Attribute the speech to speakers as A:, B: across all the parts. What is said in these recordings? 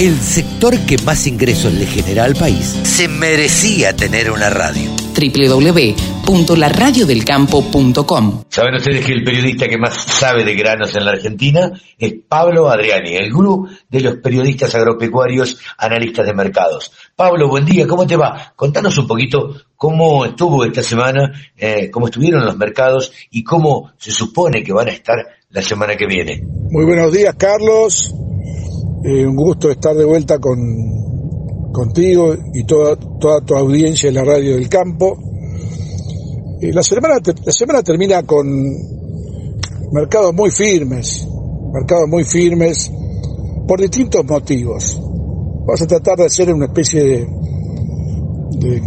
A: el sector que más ingresos le genera al país se merecía tener una radio
B: www.laradiodelcampo.com
C: Saben ustedes que el periodista que más sabe de granos en la Argentina es Pablo Adriani, el gurú de los periodistas agropecuarios, analistas de mercados. Pablo, buen día, ¿cómo te va? Contanos un poquito cómo estuvo esta semana, eh, cómo estuvieron los mercados y cómo se supone que van a estar la semana que viene.
D: Muy buenos días, Carlos. Eh, un gusto estar de vuelta con, contigo y toda, toda tu audiencia en la radio del campo. Eh, la, semana, la semana termina con mercados muy firmes, mercados muy firmes por distintos motivos. Vamos a tratar de hacer una especie de, de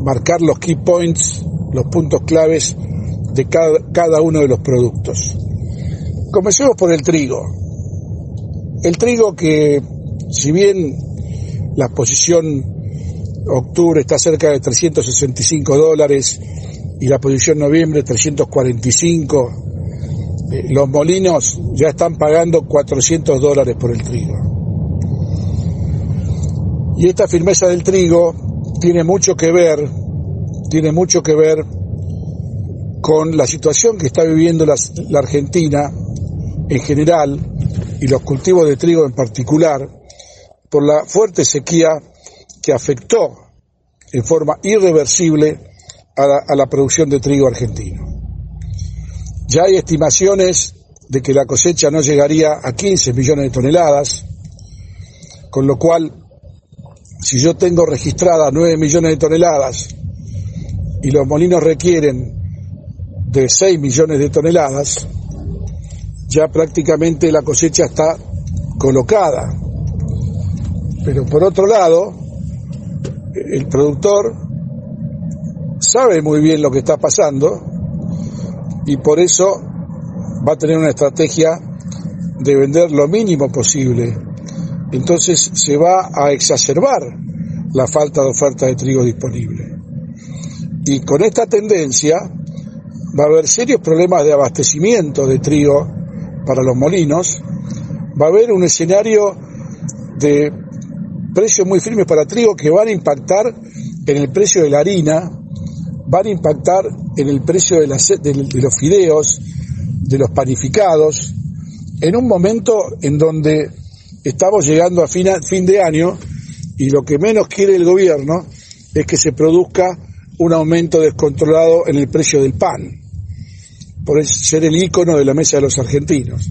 D: marcar los key points, los puntos claves de cada, cada uno de los productos. Comencemos por el trigo. El trigo que, si bien la posición octubre está cerca de 365 dólares y la posición noviembre 345, eh, los molinos ya están pagando 400 dólares por el trigo. Y esta firmeza del trigo tiene mucho que ver, tiene mucho que ver con la situación que está viviendo la, la Argentina en general y los cultivos de trigo en particular por la fuerte sequía que afectó en forma irreversible a la, a la, producción de trigo argentino. Ya hay estimaciones de que la cosecha no llegaría a 15 millones de toneladas, con lo cual, si yo tengo registradas 9 millones de toneladas y los molinos requieren de 6 millones de toneladas, ya prácticamente la cosecha está colocada. Pero por otro lado, el productor sabe muy bien lo que está pasando y por eso va a tener una estrategia de vender lo mínimo posible. Entonces se va a exacerbar la falta de oferta de trigo disponible. Y con esta tendencia va a haber serios problemas de abastecimiento de trigo para los molinos, va a haber un escenario de precios muy firmes para trigo que van a impactar en el precio de la harina, van a impactar en el precio de, de, los fideos, de los panificados, en un momento en donde estamos llegando a fin de año y lo que menos quiere el gobierno es que se produzca un aumento descontrolado en el precio del pan, por ser el icono de la mesa de los argentinos.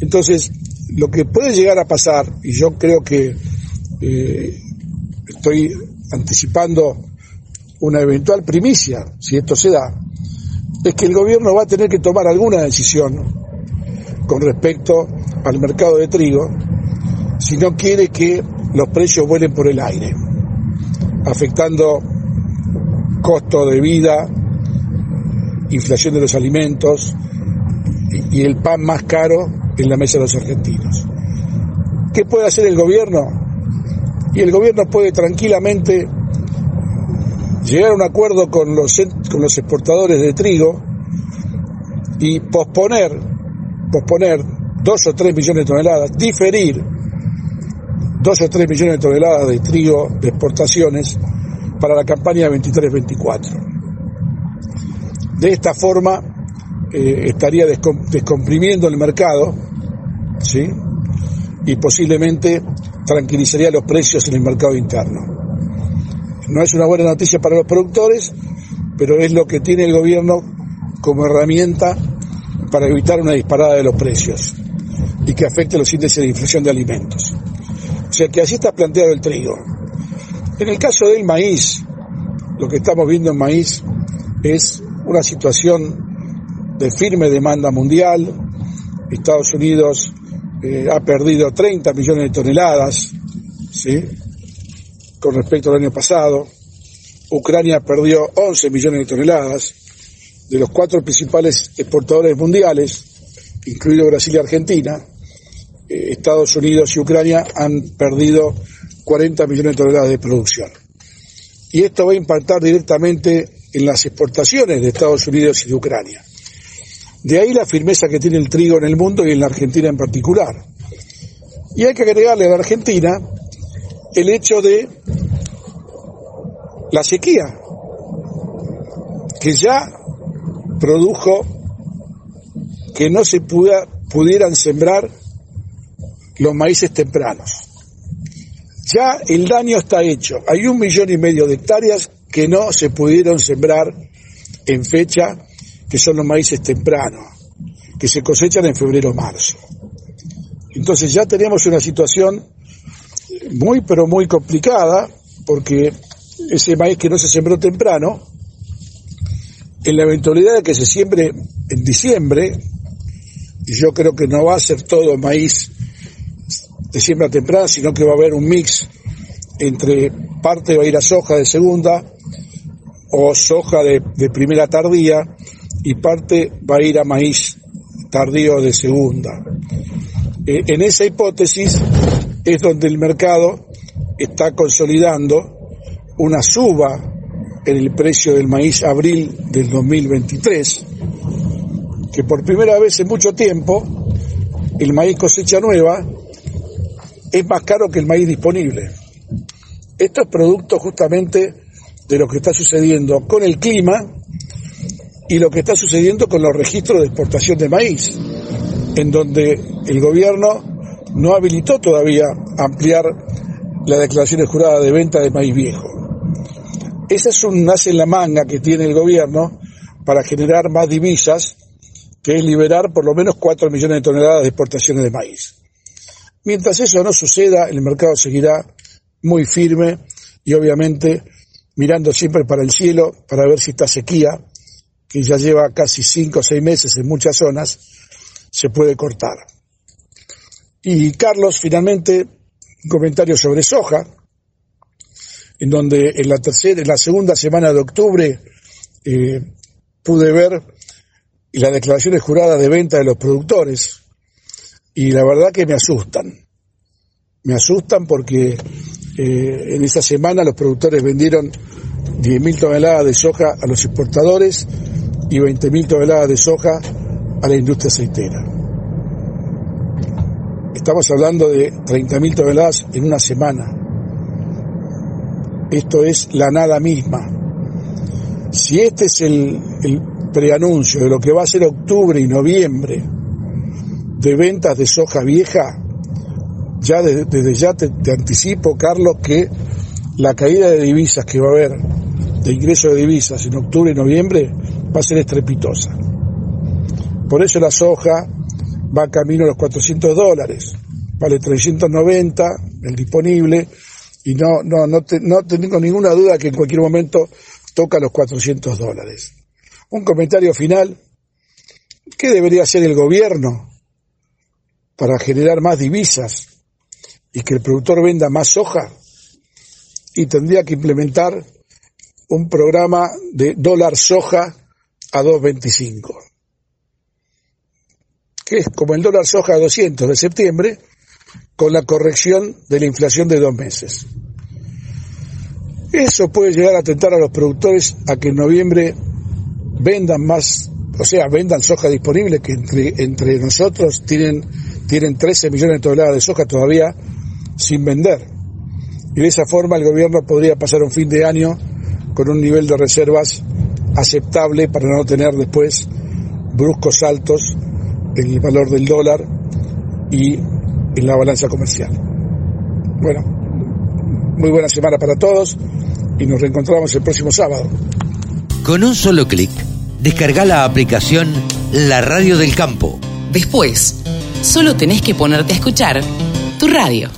D: Entonces, lo que puede llegar a pasar, y yo creo que eh, estoy anticipando una eventual primicia, si esto se da, es que el gobierno va a tener que tomar alguna decisión con respecto al mercado de trigo si no quiere que los precios vuelen por el aire, afectando costo de vida, inflación de los alimentos y, el pan más caro en la mesa de los argentinos. ¿Qué puede hacer el gobierno? Y el gobierno puede tranquilamente llegar a un acuerdo con los, con los exportadores de trigo y posponer, posponer dos o tres millones de toneladas, diferir dos o tres millones de toneladas de trigo de exportaciones para la campaña 23-24. De esta forma eh, estaría descom descomprimiendo el mercado, ¿sí? Y posiblemente tranquilizaría los precios en el mercado interno. No es una buena noticia para los productores, pero es lo que tiene el gobierno como herramienta para evitar una disparada de los precios y que afecte los índices de inflación de alimentos. O sea que así está planteado el trigo. En el caso del maíz, lo que estamos viendo en maíz es una situación de firme demanda mundial. Estados Unidos eh, ha perdido 30 millones de toneladas, ¿sí? Con respecto al año pasado. Ucrania perdió 11 millones de toneladas. De los cuatro principales exportadores mundiales, incluido Brasil y Argentina, eh, Estados Unidos y Ucrania han perdido 40 millones de toneladas de producción. Y esto va a impactar directamente en las exportaciones de Estados Unidos y de Ucrania. De ahí la firmeza que tiene el trigo en el mundo y en la Argentina en particular. Y hay que agregarle a la Argentina el hecho de la sequía, que ya produjo que no se pudieran sembrar los maíces tempranos. Ya el daño está hecho. Hay un millón y medio de hectáreas que no se pudieron sembrar en fecha, que son los maíces tempranos, que se cosechan en febrero o marzo. Entonces ya tenemos una situación muy pero muy complicada, porque ese maíz que no se sembró temprano, en la eventualidad de que se siembre en diciembre, yo creo que no va a ser todo maíz de siembra temprana, sino que va a haber un mix entre parte va a ir a soja de segunda o soja de, primera tardía y parte va a ir a maíz tardío de segunda. Eh, en esa hipótesis es donde el mercado está consolidando una suba en el precio del maíz abril del 2023, que por primera vez en mucho tiempo el maíz cosecha nueva es más caro que el maíz disponible. Esto es producto justamente de lo que está sucediendo con el clima y lo que está sucediendo con los registros de exportación de maíz, en donde el gobierno no habilitó todavía ampliar la declaración jurada de venta de maíz viejo. Ese es un nace en la manga que tiene el gobierno para generar más divisas, que es liberar por lo menos 4 millones de toneladas de exportaciones de maíz. Mientras eso no suceda, el mercado seguirá muy firme y obviamente mirando siempre para el cielo para ver si esta sequía, que ya lleva casi 5 o 6 meses en muchas zonas, se puede cortar. Y Carlos, finalmente, un comentario sobre soja en donde en la tercera, en la segunda semana de octubre eh, pude ver las declaraciones juradas de venta de los productores y la verdad que me asustan. Me asustan porque eh, en esa semana los productores vendieron 10.000 toneladas de soja a los exportadores y 20.000 toneladas de soja a la industria aceitera. Estamos hablando de 30.000 toneladas en una semana. Esto es la nada misma. Si este es el, preanuncio de lo que va a ser octubre y noviembre de ventas de soja vieja, ya desde, ya te, anticipo, Carlos, que la caída de divisas que va a haber, de ingreso de divisas en octubre y noviembre, va a ser estrepitosa. Por eso la soja va camino a los 400 dólares, vale 390 el disponible, y no, no, no, no tengo ninguna duda que en cualquier momento toca los 400 dólares. Un comentario final. ¿Qué debería hacer el gobierno para generar más divisas y que el productor venda más soja? Y tendría que implementar un programa de dólar soja a 2.25, que es como el dólar soja a 200 de septiembre, con la corrección de la inflación de dos meses. Eso puede llegar a tentar a los productores a que en noviembre vendan más, o sea, vendan soja disponible, que entre, nosotros tienen, tienen 13 millones de toneladas de soja todavía sin vender. Y de esa forma el gobierno podría pasar un fin de año con un nivel de reservas aceptable para no tener después bruscos saltos en el valor del dólar y en la balanza comercial. Bueno, muy buena semana para todos y nos reencontramos el próximo sábado.
A: Con un solo clic, descarga la aplicación La Radio del Campo.
B: Después, solo tenés que ponerte a escuchar tu radio.